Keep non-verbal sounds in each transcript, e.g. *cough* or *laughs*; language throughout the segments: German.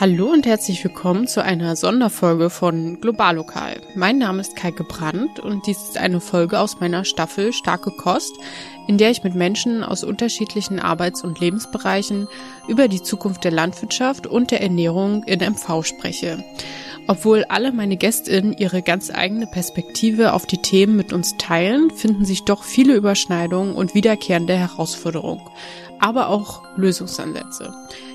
Hallo und herzlich willkommen zu einer Sonderfolge von Globallokal. Mein Name ist Kaike Brandt und dies ist eine Folge aus meiner Staffel Starke Kost, in der ich mit Menschen aus unterschiedlichen Arbeits- und Lebensbereichen über die Zukunft der Landwirtschaft und der Ernährung in MV spreche. Obwohl alle meine Gästinnen ihre ganz eigene Perspektive auf die Themen mit uns teilen, finden sich doch viele Überschneidungen und wiederkehrende Herausforderungen, aber auch Lösungsansätze.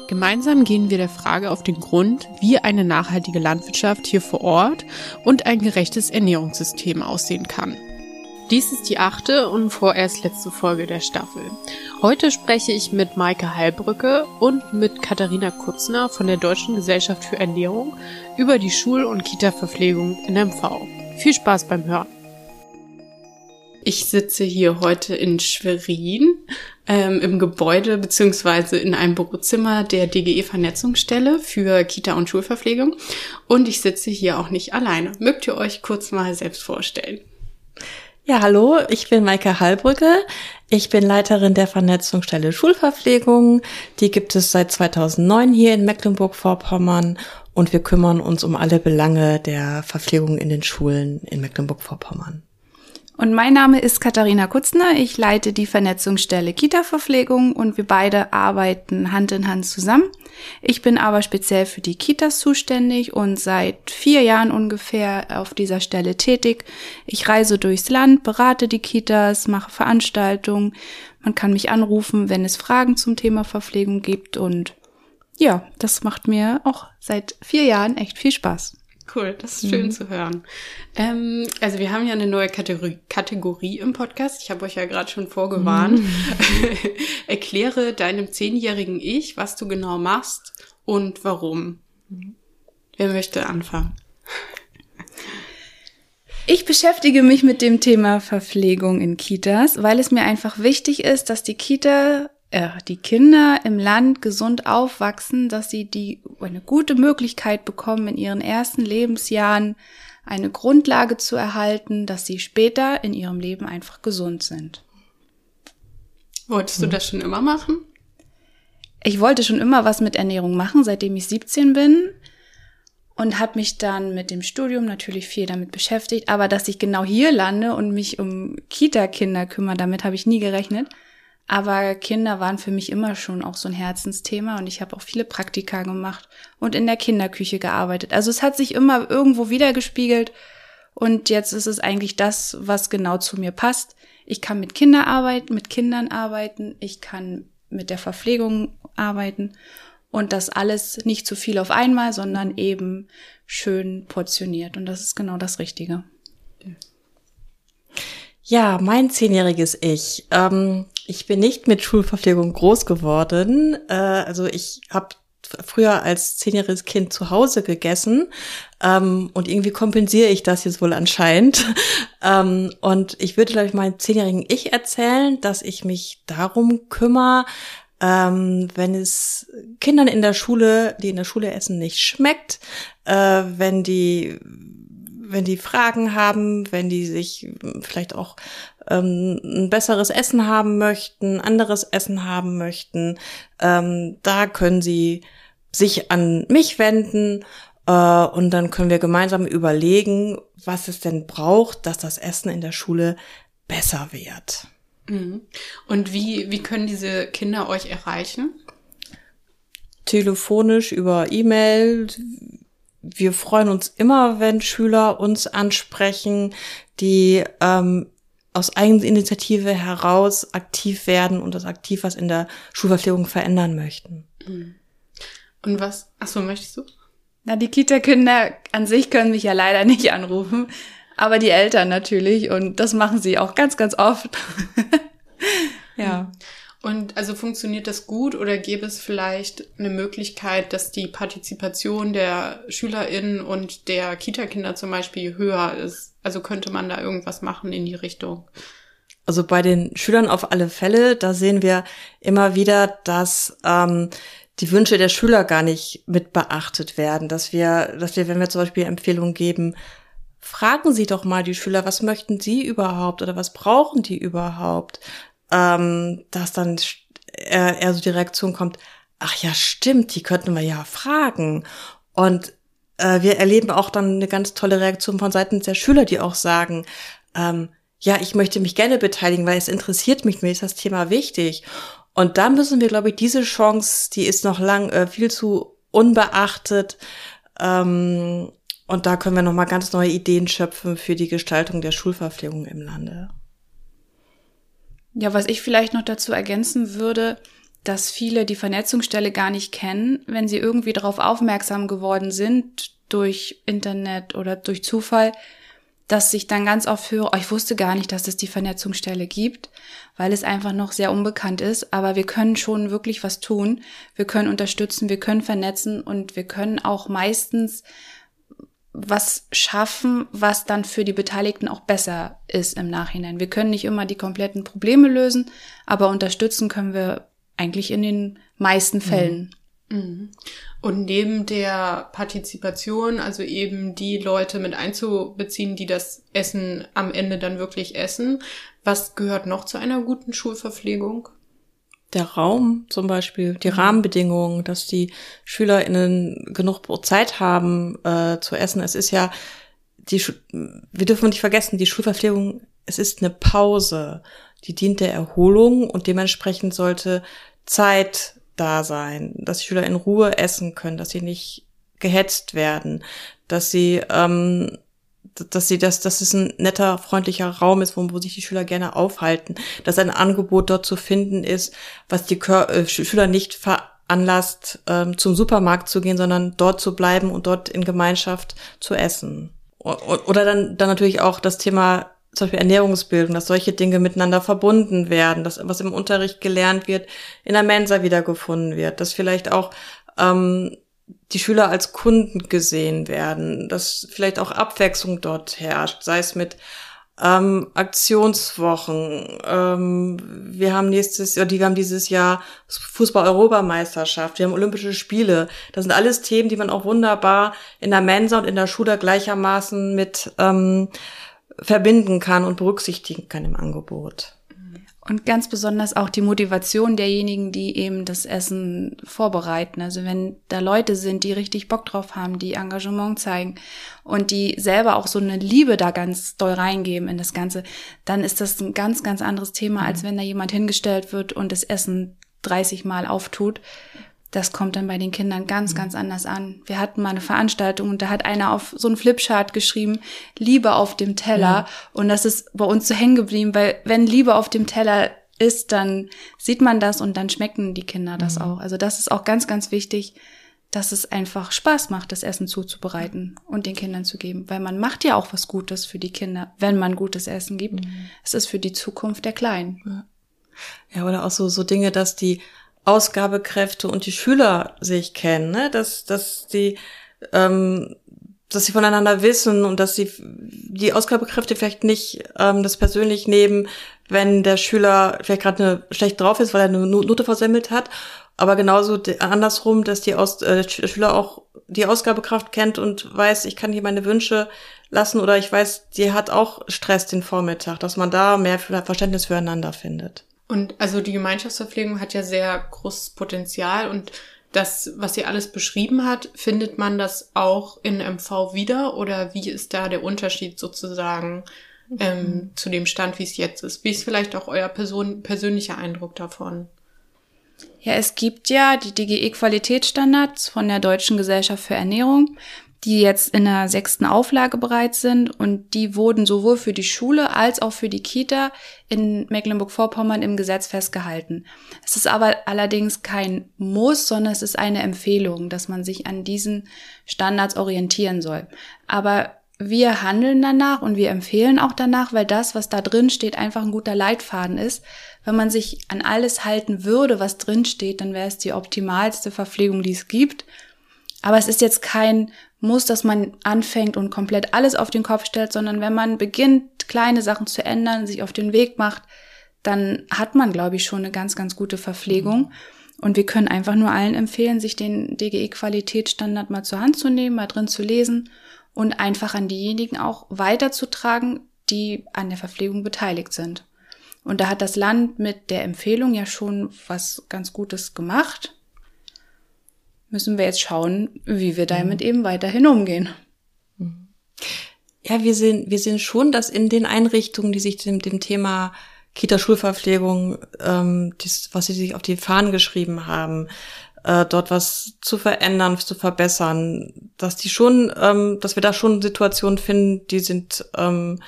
Gemeinsam gehen wir der Frage auf den Grund, wie eine nachhaltige Landwirtschaft hier vor Ort und ein gerechtes Ernährungssystem aussehen kann. Dies ist die achte und vorerst letzte Folge der Staffel. Heute spreche ich mit Maike Heilbrücke und mit Katharina Kutzner von der Deutschen Gesellschaft für Ernährung über die Schul- und Kita-Verpflegung in MV. Viel Spaß beim Hören. Ich sitze hier heute in Schwerin ähm, im Gebäude beziehungsweise in einem Bürozimmer der DGE Vernetzungsstelle für Kita- und Schulverpflegung. Und ich sitze hier auch nicht alleine. Mögt ihr euch kurz mal selbst vorstellen? Ja, hallo, ich bin Maike Hallbrücke. Ich bin Leiterin der Vernetzungsstelle Schulverpflegung. Die gibt es seit 2009 hier in Mecklenburg-Vorpommern und wir kümmern uns um alle Belange der Verpflegung in den Schulen in Mecklenburg-Vorpommern. Und mein Name ist Katharina Kutzner. Ich leite die Vernetzungsstelle Kita-Verpflegung und wir beide arbeiten Hand in Hand zusammen. Ich bin aber speziell für die Kitas zuständig und seit vier Jahren ungefähr auf dieser Stelle tätig. Ich reise durchs Land, berate die Kitas, mache Veranstaltungen. Man kann mich anrufen, wenn es Fragen zum Thema Verpflegung gibt und ja, das macht mir auch seit vier Jahren echt viel Spaß. Cool, das ist schön mhm. zu hören. Ähm, also wir haben ja eine neue Kategorie, Kategorie im Podcast. Ich habe euch ja gerade schon vorgewarnt. Mhm. *laughs* Erkläre deinem zehnjährigen Ich, was du genau machst und warum. Mhm. Wer möchte anfangen? Ich beschäftige mich mit dem Thema Verpflegung in Kitas, weil es mir einfach wichtig ist, dass die Kita äh, die Kinder im Land gesund aufwachsen, dass sie die eine gute Möglichkeit bekommen, in ihren ersten Lebensjahren eine Grundlage zu erhalten, dass sie später in ihrem Leben einfach gesund sind. Wolltest du das schon immer machen? Ich wollte schon immer was mit Ernährung machen, seitdem ich 17 bin und habe mich dann mit dem Studium natürlich viel damit beschäftigt, aber dass ich genau hier lande und mich um Kita-Kinder kümmere, damit habe ich nie gerechnet. Aber Kinder waren für mich immer schon auch so ein Herzensthema und ich habe auch viele Praktika gemacht und in der Kinderküche gearbeitet. Also es hat sich immer irgendwo wiedergespiegelt und jetzt ist es eigentlich das, was genau zu mir passt. Ich kann mit Kindern arbeiten, mit Kindern arbeiten, ich kann mit der Verpflegung arbeiten und das alles nicht zu viel auf einmal, sondern eben schön portioniert und das ist genau das Richtige. Ja, mein zehnjähriges Ich. Ähm, ich bin nicht mit Schulverpflegung groß geworden. Äh, also ich habe früher als zehnjähriges Kind zu Hause gegessen ähm, und irgendwie kompensiere ich das jetzt wohl anscheinend. *laughs* ähm, und ich würde, glaube ich, meinem zehnjährigen Ich erzählen, dass ich mich darum kümmere, ähm, wenn es Kindern in der Schule, die in der Schule essen, nicht schmeckt, äh, wenn die wenn die Fragen haben, wenn die sich vielleicht auch ähm, ein besseres Essen haben möchten, anderes Essen haben möchten, ähm, da können sie sich an mich wenden äh, und dann können wir gemeinsam überlegen, was es denn braucht, dass das Essen in der Schule besser wird. Mhm. Und wie, wie können diese Kinder euch erreichen? Telefonisch, über E-Mail. Wir freuen uns immer, wenn Schüler uns ansprechen, die ähm, aus Eigeninitiative heraus aktiv werden und das aktiv was in der Schulverpflegung verändern möchten. Mhm. Und was? Ach so, möchtest du? Na, die Kita-Kinder an sich können mich ja leider nicht anrufen, aber die Eltern natürlich und das machen sie auch ganz, ganz oft. *laughs* ja. Und also funktioniert das gut oder gäbe es vielleicht eine Möglichkeit, dass die Partizipation der SchülerInnen und der Kita-Kinder zum Beispiel höher ist? Also könnte man da irgendwas machen in die Richtung? Also bei den Schülern auf alle Fälle, da sehen wir immer wieder, dass ähm, die Wünsche der Schüler gar nicht mit beachtet werden, dass wir, dass wir, wenn wir zum Beispiel Empfehlungen geben, fragen Sie doch mal die Schüler, was möchten Sie überhaupt oder was brauchen die überhaupt? Ähm, dass dann eher, eher so die Reaktion kommt, ach ja, stimmt, die könnten wir ja fragen. Und äh, wir erleben auch dann eine ganz tolle Reaktion von Seiten der Schüler, die auch sagen, ähm, ja, ich möchte mich gerne beteiligen, weil es interessiert mich, mir ist das Thema wichtig. Und da müssen wir, glaube ich, diese Chance, die ist noch lang äh, viel zu unbeachtet. Ähm, und da können wir noch mal ganz neue Ideen schöpfen für die Gestaltung der Schulverpflegung im Lande. Ja, was ich vielleicht noch dazu ergänzen würde, dass viele die Vernetzungsstelle gar nicht kennen, wenn sie irgendwie darauf aufmerksam geworden sind durch Internet oder durch Zufall, dass ich dann ganz oft höre, oh, ich wusste gar nicht, dass es die Vernetzungsstelle gibt, weil es einfach noch sehr unbekannt ist. Aber wir können schon wirklich was tun. Wir können unterstützen, wir können vernetzen und wir können auch meistens was schaffen, was dann für die Beteiligten auch besser ist im Nachhinein. Wir können nicht immer die kompletten Probleme lösen, aber unterstützen können wir eigentlich in den meisten Fällen. Mhm. Und neben der Partizipation, also eben die Leute mit einzubeziehen, die das Essen am Ende dann wirklich essen, was gehört noch zu einer guten Schulverpflegung? Der Raum zum Beispiel, die mhm. Rahmenbedingungen, dass die SchülerInnen genug Zeit haben äh, zu essen. Es ist ja, die, wir dürfen nicht vergessen, die Schulverpflegung, es ist eine Pause, die dient der Erholung und dementsprechend sollte Zeit da sein, dass die Schüler in Ruhe essen können, dass sie nicht gehetzt werden, dass sie, ähm, dass sie das, dass es ein netter, freundlicher Raum ist, wo, wo sich die Schüler gerne aufhalten, dass ein Angebot dort zu finden ist, was die Kör äh, Schüler nicht veranlasst, ähm, zum Supermarkt zu gehen, sondern dort zu bleiben und dort in Gemeinschaft zu essen. Oder dann, dann natürlich auch das Thema zum Beispiel Ernährungsbildung, dass solche Dinge miteinander verbunden werden, dass was im Unterricht gelernt wird, in der Mensa wiedergefunden wird, dass vielleicht auch ähm, die Schüler als Kunden gesehen werden, dass vielleicht auch Abwechslung dort herrscht, sei es mit ähm, Aktionswochen. Ähm, wir haben nächstes Jahr, die wir haben dieses Jahr Fußball-Europameisterschaft, wir haben Olympische Spiele. Das sind alles Themen, die man auch wunderbar in der Mensa und in der Schule gleichermaßen mit ähm, verbinden kann und berücksichtigen kann im Angebot. Und ganz besonders auch die Motivation derjenigen, die eben das Essen vorbereiten. Also wenn da Leute sind, die richtig Bock drauf haben, die Engagement zeigen und die selber auch so eine Liebe da ganz doll reingeben in das Ganze, dann ist das ein ganz, ganz anderes Thema, als wenn da jemand hingestellt wird und das Essen 30 Mal auftut das kommt dann bei den Kindern ganz, mhm. ganz anders an. Wir hatten mal eine Veranstaltung und da hat einer auf so ein Flipchart geschrieben, Liebe auf dem Teller. Ja. Und das ist bei uns so hängen geblieben, weil wenn Liebe auf dem Teller ist, dann sieht man das und dann schmecken die Kinder das mhm. auch. Also das ist auch ganz, ganz wichtig, dass es einfach Spaß macht, das Essen zuzubereiten und den Kindern zu geben. Weil man macht ja auch was Gutes für die Kinder, wenn man gutes Essen gibt. Mhm. Es ist für die Zukunft der Kleinen. Ja. ja, oder auch so, so Dinge, dass die Ausgabekräfte und die Schüler sich kennen, ne? dass, dass die, ähm, dass sie voneinander wissen und dass sie die Ausgabekräfte vielleicht nicht ähm, das persönlich nehmen, wenn der Schüler vielleicht gerade schlecht drauf ist, weil er eine Note versemmelt hat, aber genauso andersrum, dass die Aus, äh, der Schüler auch die Ausgabekraft kennt und weiß, ich kann hier meine Wünsche lassen oder ich weiß, die hat auch Stress den Vormittag, dass man da mehr Verständnis füreinander findet. Und also die Gemeinschaftsverpflegung hat ja sehr großes Potenzial und das, was sie alles beschrieben hat, findet man das auch in MV wieder oder wie ist da der Unterschied sozusagen ähm, mhm. zu dem Stand, wie es jetzt ist? Wie ist vielleicht auch euer Person, persönlicher Eindruck davon? Ja, es gibt ja die DGE-Qualitätsstandards von der Deutschen Gesellschaft für Ernährung die jetzt in der sechsten Auflage bereits sind und die wurden sowohl für die Schule als auch für die Kita in Mecklenburg-Vorpommern im Gesetz festgehalten. Es ist aber allerdings kein Muss, sondern es ist eine Empfehlung, dass man sich an diesen Standards orientieren soll. Aber wir handeln danach und wir empfehlen auch danach, weil das, was da drin steht, einfach ein guter Leitfaden ist. Wenn man sich an alles halten würde, was drin steht, dann wäre es die optimalste Verpflegung, die es gibt. Aber es ist jetzt kein muss, dass man anfängt und komplett alles auf den Kopf stellt, sondern wenn man beginnt, kleine Sachen zu ändern, sich auf den Weg macht, dann hat man, glaube ich, schon eine ganz, ganz gute Verpflegung. Und wir können einfach nur allen empfehlen, sich den DGE-Qualitätsstandard mal zur Hand zu nehmen, mal drin zu lesen und einfach an diejenigen auch weiterzutragen, die an der Verpflegung beteiligt sind. Und da hat das Land mit der Empfehlung ja schon was ganz Gutes gemacht. Müssen wir jetzt schauen, wie wir damit mhm. eben weiterhin umgehen. Ja, wir sehen, wir sehen schon, dass in den Einrichtungen, die sich dem, dem Thema Kita-Schulverpflegung, ähm, dies, was sie sich auf die Fahnen geschrieben haben, äh, dort was zu verändern, zu verbessern, dass die schon, ähm, dass wir da schon Situationen finden, die sind ähm,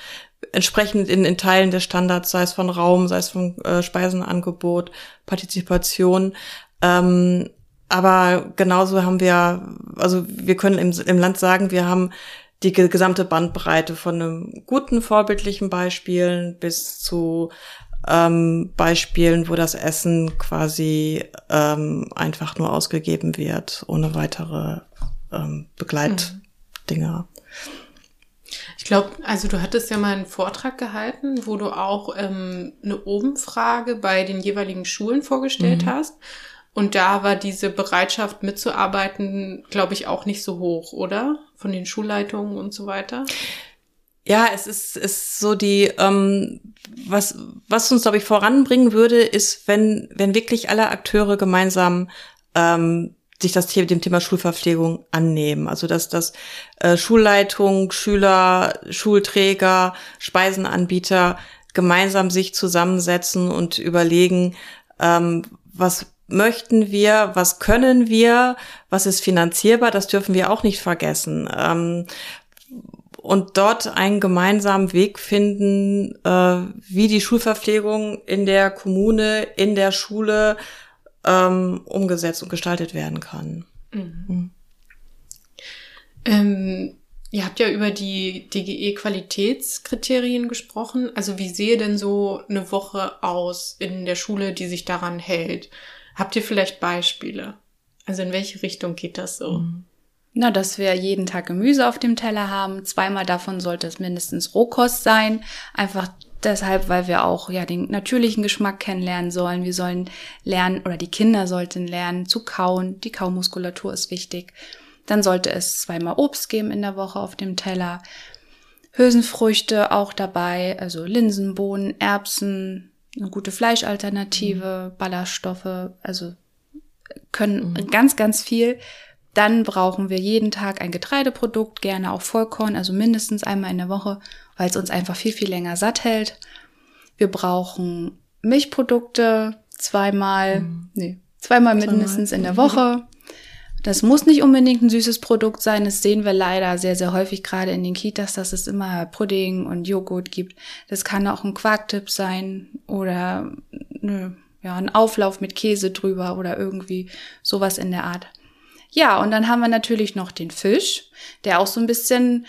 entsprechend in, in Teilen der Standards, sei es von Raum, sei es von äh, Speisenangebot, Partizipation. Ähm, aber genauso haben wir, also wir können im, im Land sagen, wir haben die gesamte Bandbreite von einem guten vorbildlichen Beispielen bis zu ähm, Beispielen, wo das Essen quasi ähm, einfach nur ausgegeben wird, ohne weitere ähm, Begleitdinger. Ich glaube, also du hattest ja mal einen Vortrag gehalten, wo du auch ähm, eine Umfrage bei den jeweiligen Schulen vorgestellt mhm. hast. Und da war diese Bereitschaft mitzuarbeiten, glaube ich, auch nicht so hoch, oder? Von den Schulleitungen und so weiter. Ja, es ist, ist so die, ähm, was, was uns, glaube ich, voranbringen würde, ist, wenn, wenn wirklich alle Akteure gemeinsam ähm, sich das Thema, dem Thema Schulverpflegung annehmen. Also dass das äh, Schulleitung, Schüler, Schulträger, Speisenanbieter gemeinsam sich zusammensetzen und überlegen, ähm, was möchten wir, was können wir, was ist finanzierbar, das dürfen wir auch nicht vergessen. Ähm, und dort einen gemeinsamen Weg finden, äh, wie die Schulverpflegung in der Kommune, in der Schule ähm, umgesetzt und gestaltet werden kann. Mhm. Mhm. Ähm, ihr habt ja über die DGE-Qualitätskriterien gesprochen. Also wie sehe denn so eine Woche aus in der Schule, die sich daran hält? Habt ihr vielleicht Beispiele? Also in welche Richtung geht das so? Mhm. Na, dass wir jeden Tag Gemüse auf dem Teller haben. Zweimal davon sollte es mindestens Rohkost sein. Einfach deshalb, weil wir auch ja den natürlichen Geschmack kennenlernen sollen. Wir sollen lernen oder die Kinder sollten lernen zu kauen. Die Kaumuskulatur ist wichtig. Dann sollte es zweimal Obst geben in der Woche auf dem Teller. Hülsenfrüchte auch dabei, also Linsen, Bohnen, Erbsen, eine gute Fleischalternative, mhm. Ballaststoffe, also können mhm. ganz, ganz viel. Dann brauchen wir jeden Tag ein Getreideprodukt, gerne auch Vollkorn, also mindestens einmal in der Woche, weil es uns einfach viel, viel länger satt hält. Wir brauchen Milchprodukte zweimal, mhm. nee, zweimal, zweimal mindestens in der Woche. *laughs* Das muss nicht unbedingt ein süßes Produkt sein. Das sehen wir leider sehr, sehr häufig gerade in den Kitas, dass es immer Pudding und Joghurt gibt. Das kann auch ein Quarktipp sein oder ne, ja, ein Auflauf mit Käse drüber oder irgendwie sowas in der Art. Ja, und dann haben wir natürlich noch den Fisch, der auch so ein bisschen,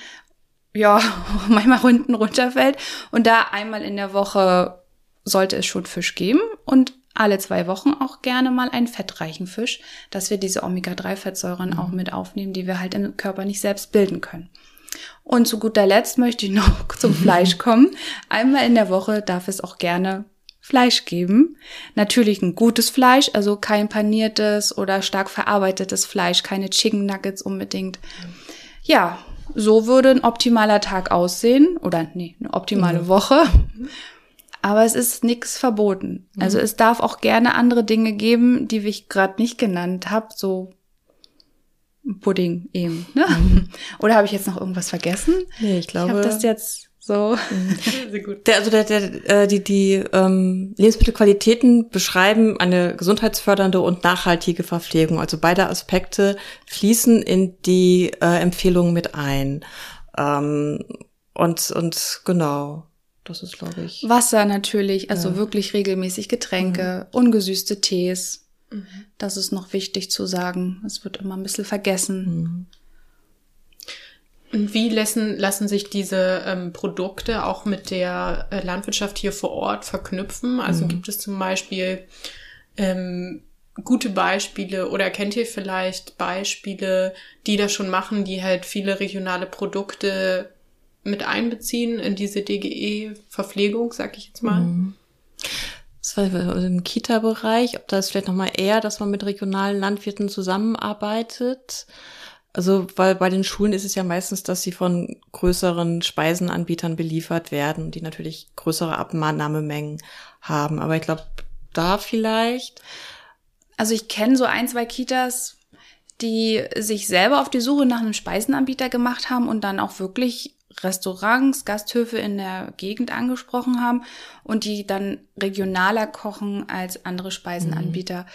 ja, *laughs* manchmal unten runterfällt. Und da einmal in der Woche sollte es schon Fisch geben und alle zwei Wochen auch gerne mal einen fettreichen Fisch, dass wir diese Omega-3-Fettsäuren mhm. auch mit aufnehmen, die wir halt im Körper nicht selbst bilden können. Und zu guter Letzt möchte ich noch *laughs* zum Fleisch *laughs* kommen. Einmal in der Woche darf es auch gerne Fleisch geben. Natürlich ein gutes Fleisch, also kein paniertes oder stark verarbeitetes Fleisch, keine Chicken Nuggets unbedingt. Ja, so würde ein optimaler Tag aussehen oder nee, eine optimale mhm. Woche. *laughs* Aber es ist nichts verboten. Mhm. Also es darf auch gerne andere Dinge geben, die ich gerade nicht genannt habe, so Pudding eben. Ne? Mhm. *laughs* Oder habe ich jetzt noch irgendwas vergessen? Nee, ich glaube. Ich habe das jetzt so. *laughs* Sehr gut. Der, also der, der, äh, die, die ähm, Lebensmittelqualitäten beschreiben eine gesundheitsfördernde und nachhaltige Verpflegung. Also beide Aspekte fließen in die äh, Empfehlungen mit ein. Ähm, und, und genau. Das ist, glaube ich. Wasser natürlich, also ja. wirklich regelmäßig Getränke, mhm. ungesüßte Tees. Mhm. Das ist noch wichtig zu sagen. Es wird immer ein bisschen vergessen. Mhm. Und wie lassen, lassen sich diese ähm, Produkte auch mit der äh, Landwirtschaft hier vor Ort verknüpfen? Also mhm. gibt es zum Beispiel ähm, gute Beispiele oder kennt ihr vielleicht Beispiele, die das schon machen, die halt viele regionale Produkte mit einbeziehen in diese DGE-Verpflegung, sag ich jetzt mal? Mhm. Das war im Kita-Bereich, ob das vielleicht nochmal eher, dass man mit regionalen Landwirten zusammenarbeitet. Also, weil bei den Schulen ist es ja meistens, dass sie von größeren Speisenanbietern beliefert werden, die natürlich größere Abnahmemengen haben. Aber ich glaube, da vielleicht. Also ich kenne so ein, zwei Kitas, die sich selber auf die Suche nach einem Speisenanbieter gemacht haben und dann auch wirklich Restaurants, Gasthöfe in der Gegend angesprochen haben und die dann regionaler kochen als andere Speisenanbieter. Mhm.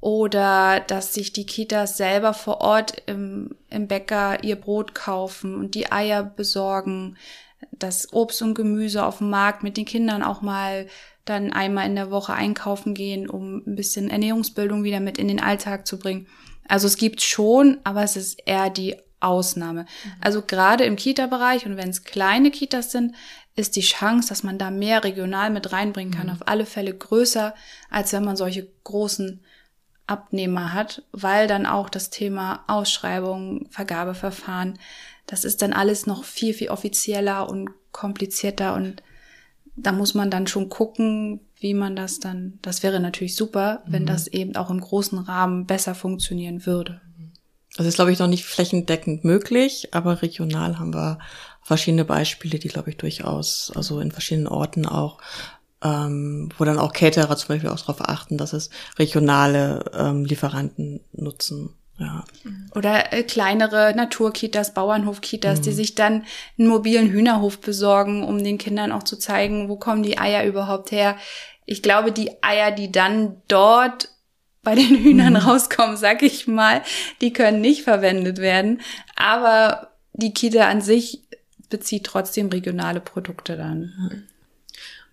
Oder dass sich die Kitas selber vor Ort im, im Bäcker ihr Brot kaufen und die Eier besorgen, das Obst und Gemüse auf dem Markt mit den Kindern auch mal dann einmal in der Woche einkaufen gehen, um ein bisschen Ernährungsbildung wieder mit in den Alltag zu bringen. Also es gibt schon, aber es ist eher die Ausnahme. Mhm. Also gerade im Kita-Bereich und wenn es kleine Kitas sind, ist die Chance, dass man da mehr regional mit reinbringen kann, mhm. auf alle Fälle größer, als wenn man solche großen Abnehmer hat, weil dann auch das Thema Ausschreibung, Vergabeverfahren, das ist dann alles noch viel, viel offizieller und komplizierter und da muss man dann schon gucken, wie man das dann, das wäre natürlich super, wenn mhm. das eben auch im großen Rahmen besser funktionieren würde. Also ist, glaube ich, noch nicht flächendeckend möglich, aber regional haben wir verschiedene Beispiele, die, glaube ich, durchaus, also in verschiedenen Orten auch, ähm, wo dann auch Caterer zum Beispiel auch darauf achten, dass es regionale ähm, Lieferanten nutzen. Ja. Oder äh, kleinere Naturkitas, Bauernhofkitas, mhm. die sich dann einen mobilen Hühnerhof besorgen, um den Kindern auch zu zeigen, wo kommen die Eier überhaupt her. Ich glaube, die Eier, die dann dort bei den Hühnern mhm. rauskommen, sag ich mal, die können nicht verwendet werden. Aber die Kita an sich bezieht trotzdem regionale Produkte dann.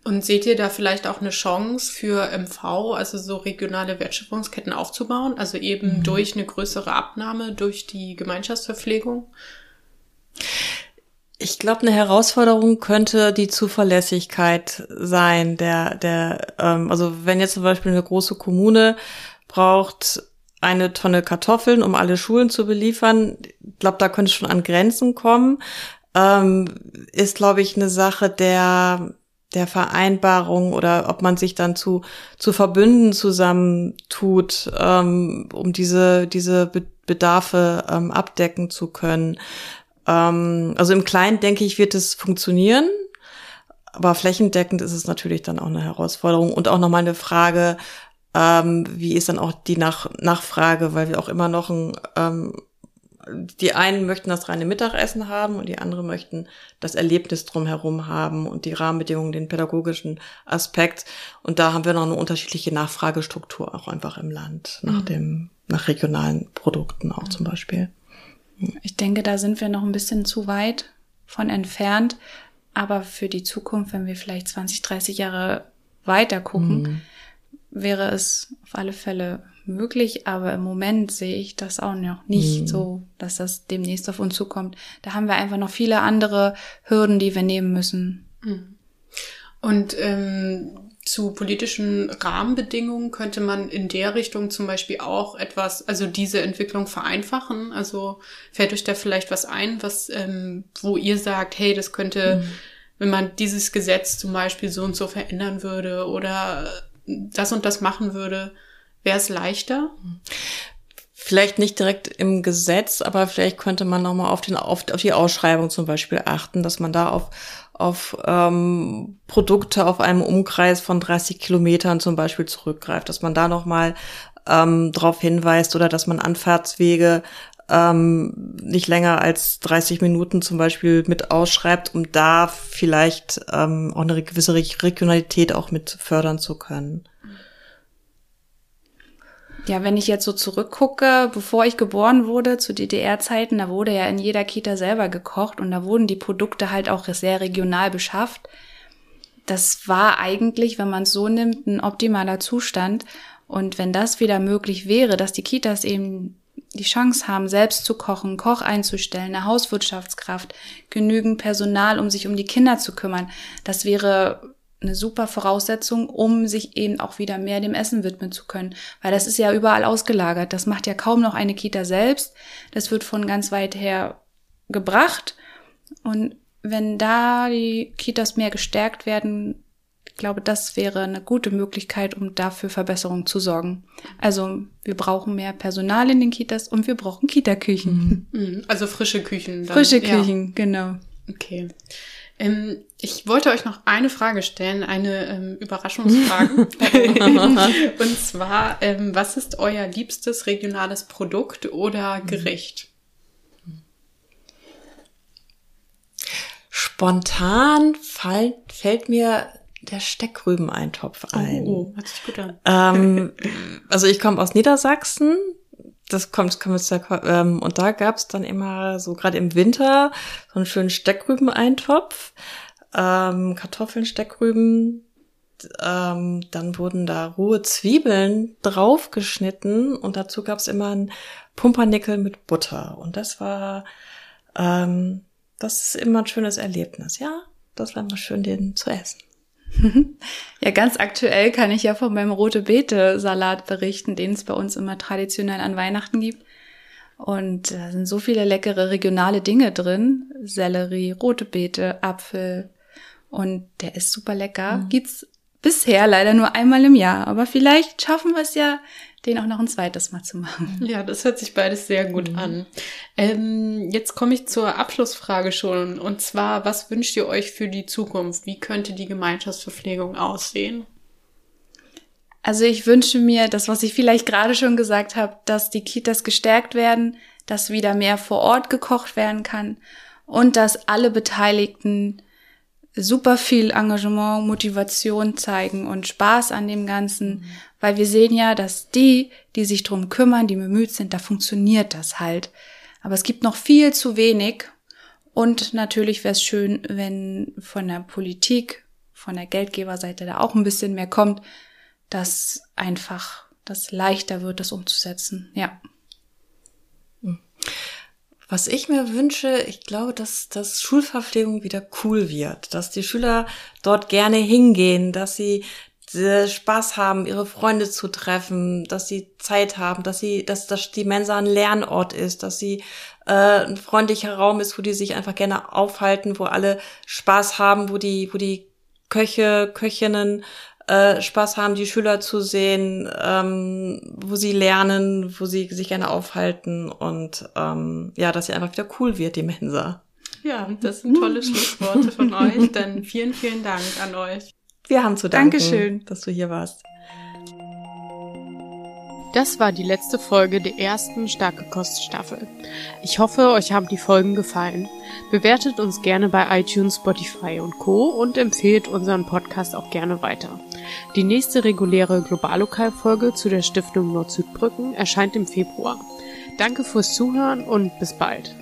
Und seht ihr da vielleicht auch eine Chance für MV, also so regionale Wertschöpfungsketten aufzubauen? Also eben mhm. durch eine größere Abnahme, durch die Gemeinschaftsverpflegung? Ich glaube, eine Herausforderung könnte die Zuverlässigkeit sein, der, der, ähm, also wenn jetzt zum Beispiel eine große Kommune braucht eine Tonne Kartoffeln, um alle Schulen zu beliefern. Ich glaube, da könnte es schon an Grenzen kommen. Ähm, ist, glaube ich, eine Sache der der Vereinbarung oder ob man sich dann zu zu Verbünden zusammentut, ähm, um diese diese Bedarfe ähm, abdecken zu können. Ähm, also im Kleinen denke ich, wird es funktionieren, aber flächendeckend ist es natürlich dann auch eine Herausforderung und auch nochmal eine Frage, ähm, wie ist dann auch die Nach Nachfrage, weil wir auch immer noch ein, ähm, die einen möchten das reine Mittagessen haben und die anderen möchten das Erlebnis drumherum haben und die Rahmenbedingungen, den pädagogischen Aspekt. Und da haben wir noch eine unterschiedliche Nachfragestruktur auch einfach im Land, nach mhm. dem, nach regionalen Produkten auch mhm. zum Beispiel. Ich denke, da sind wir noch ein bisschen zu weit von entfernt. Aber für die Zukunft, wenn wir vielleicht 20, 30 Jahre weiter gucken, mhm wäre es auf alle Fälle möglich, aber im Moment sehe ich das auch noch nicht mhm. so, dass das demnächst auf uns zukommt. Da haben wir einfach noch viele andere Hürden, die wir nehmen müssen. Mhm. Und ähm, zu politischen Rahmenbedingungen könnte man in der Richtung zum Beispiel auch etwas, also diese Entwicklung vereinfachen. Also fällt euch da vielleicht was ein, was, ähm, wo ihr sagt, hey, das könnte, mhm. wenn man dieses Gesetz zum Beispiel so und so verändern würde oder das und das machen würde, wäre es leichter? Vielleicht nicht direkt im Gesetz, aber vielleicht könnte man nochmal auf, den, auf, auf die Ausschreibung zum Beispiel achten, dass man da auf, auf ähm, Produkte auf einem Umkreis von 30 Kilometern zum Beispiel zurückgreift, dass man da nochmal ähm, darauf hinweist oder dass man Anfahrtswege ähm, nicht länger als 30 Minuten zum Beispiel mit ausschreibt, um da vielleicht ähm, auch eine gewisse Regionalität auch mit fördern zu können. Ja, wenn ich jetzt so zurückgucke, bevor ich geboren wurde, zu DDR-Zeiten, da wurde ja in jeder Kita selber gekocht und da wurden die Produkte halt auch sehr regional beschafft. Das war eigentlich, wenn man es so nimmt, ein optimaler Zustand. Und wenn das wieder möglich wäre, dass die Kitas eben die Chance haben, selbst zu kochen, Koch einzustellen, eine Hauswirtschaftskraft, genügend Personal, um sich um die Kinder zu kümmern, das wäre eine super Voraussetzung, um sich eben auch wieder mehr dem Essen widmen zu können. Weil das ist ja überall ausgelagert. Das macht ja kaum noch eine Kita selbst. Das wird von ganz weit her gebracht. Und wenn da die Kitas mehr gestärkt werden, glaube, das wäre eine gute Möglichkeit, um dafür Verbesserungen zu sorgen. Also wir brauchen mehr Personal in den Kitas und wir brauchen Kitaküchen. Mhm. Also frische Küchen. Dann. Frische Küchen, ja. genau. Okay. Ähm, ich wollte euch noch eine Frage stellen, eine ähm, Überraschungsfrage. *laughs* Und zwar, ähm, was ist euer liebstes regionales Produkt oder Gericht? Spontan fall, fällt mir der Steckrübeneintopf ein. Oh, hört sich gut an. Ähm, *laughs* also ich komme aus Niedersachsen. Das kommt, kommt jetzt, ähm, und da gab's dann immer so gerade im Winter so einen schönen Steckrübeneintopf, ähm, Kartoffeln, Steckrüben, ähm, dann wurden da rohe Zwiebeln draufgeschnitten und dazu gab's immer ein Pumpernickel mit Butter. Und das war, ähm, das ist immer ein schönes Erlebnis, ja. Das war immer schön, den zu essen. *laughs* Ja, ganz aktuell kann ich ja von meinem rote Beete Salat berichten, den es bei uns immer traditionell an Weihnachten gibt. Und da sind so viele leckere regionale Dinge drin. Sellerie, rote Beete, Apfel. Und der ist super lecker. Mhm. Gibt's bisher leider nur einmal im Jahr. Aber vielleicht schaffen wir es ja den auch noch ein zweites Mal zu machen. Ja, das hört sich beides sehr gut mhm. an. Ähm, jetzt komme ich zur Abschlussfrage schon. Und zwar, was wünscht ihr euch für die Zukunft? Wie könnte die Gemeinschaftsverpflegung aussehen? Also ich wünsche mir, das, was ich vielleicht gerade schon gesagt habe, dass die Kitas gestärkt werden, dass wieder mehr vor Ort gekocht werden kann und dass alle Beteiligten super viel Engagement, Motivation zeigen und Spaß an dem Ganzen, mhm. weil wir sehen ja, dass die, die sich drum kümmern, die bemüht sind, da funktioniert das halt. Aber es gibt noch viel zu wenig und natürlich wäre es schön, wenn von der Politik, von der Geldgeberseite da auch ein bisschen mehr kommt, dass einfach das leichter wird, das umzusetzen. Ja. Was ich mir wünsche, ich glaube, dass, dass Schulverpflegung wieder cool wird, dass die Schüler dort gerne hingehen, dass sie Spaß haben, ihre Freunde zu treffen, dass sie Zeit haben, dass sie, dass, dass die Mensa ein Lernort ist, dass sie äh, ein freundlicher Raum ist, wo die sich einfach gerne aufhalten, wo alle Spaß haben, wo die, wo die Köche, Köchinnen äh, Spaß haben, die Schüler zu sehen, ähm, wo sie lernen, wo sie sich gerne aufhalten und ähm, ja, dass sie einfach wieder cool wird, die Mensa. Ja, das sind tolle *laughs* Schlussworte von euch. Dann vielen, vielen Dank an euch. Wir haben zu danken, Dankeschön. dass du hier warst. Das war die letzte Folge der ersten Starke Kost Staffel. Ich hoffe, euch haben die Folgen gefallen. Bewertet uns gerne bei iTunes, Spotify und Co. und empfehlt unseren Podcast auch gerne weiter. Die nächste reguläre Globallokalfolge zu der Stiftung Nord-Südbrücken erscheint im Februar. Danke fürs Zuhören und bis bald.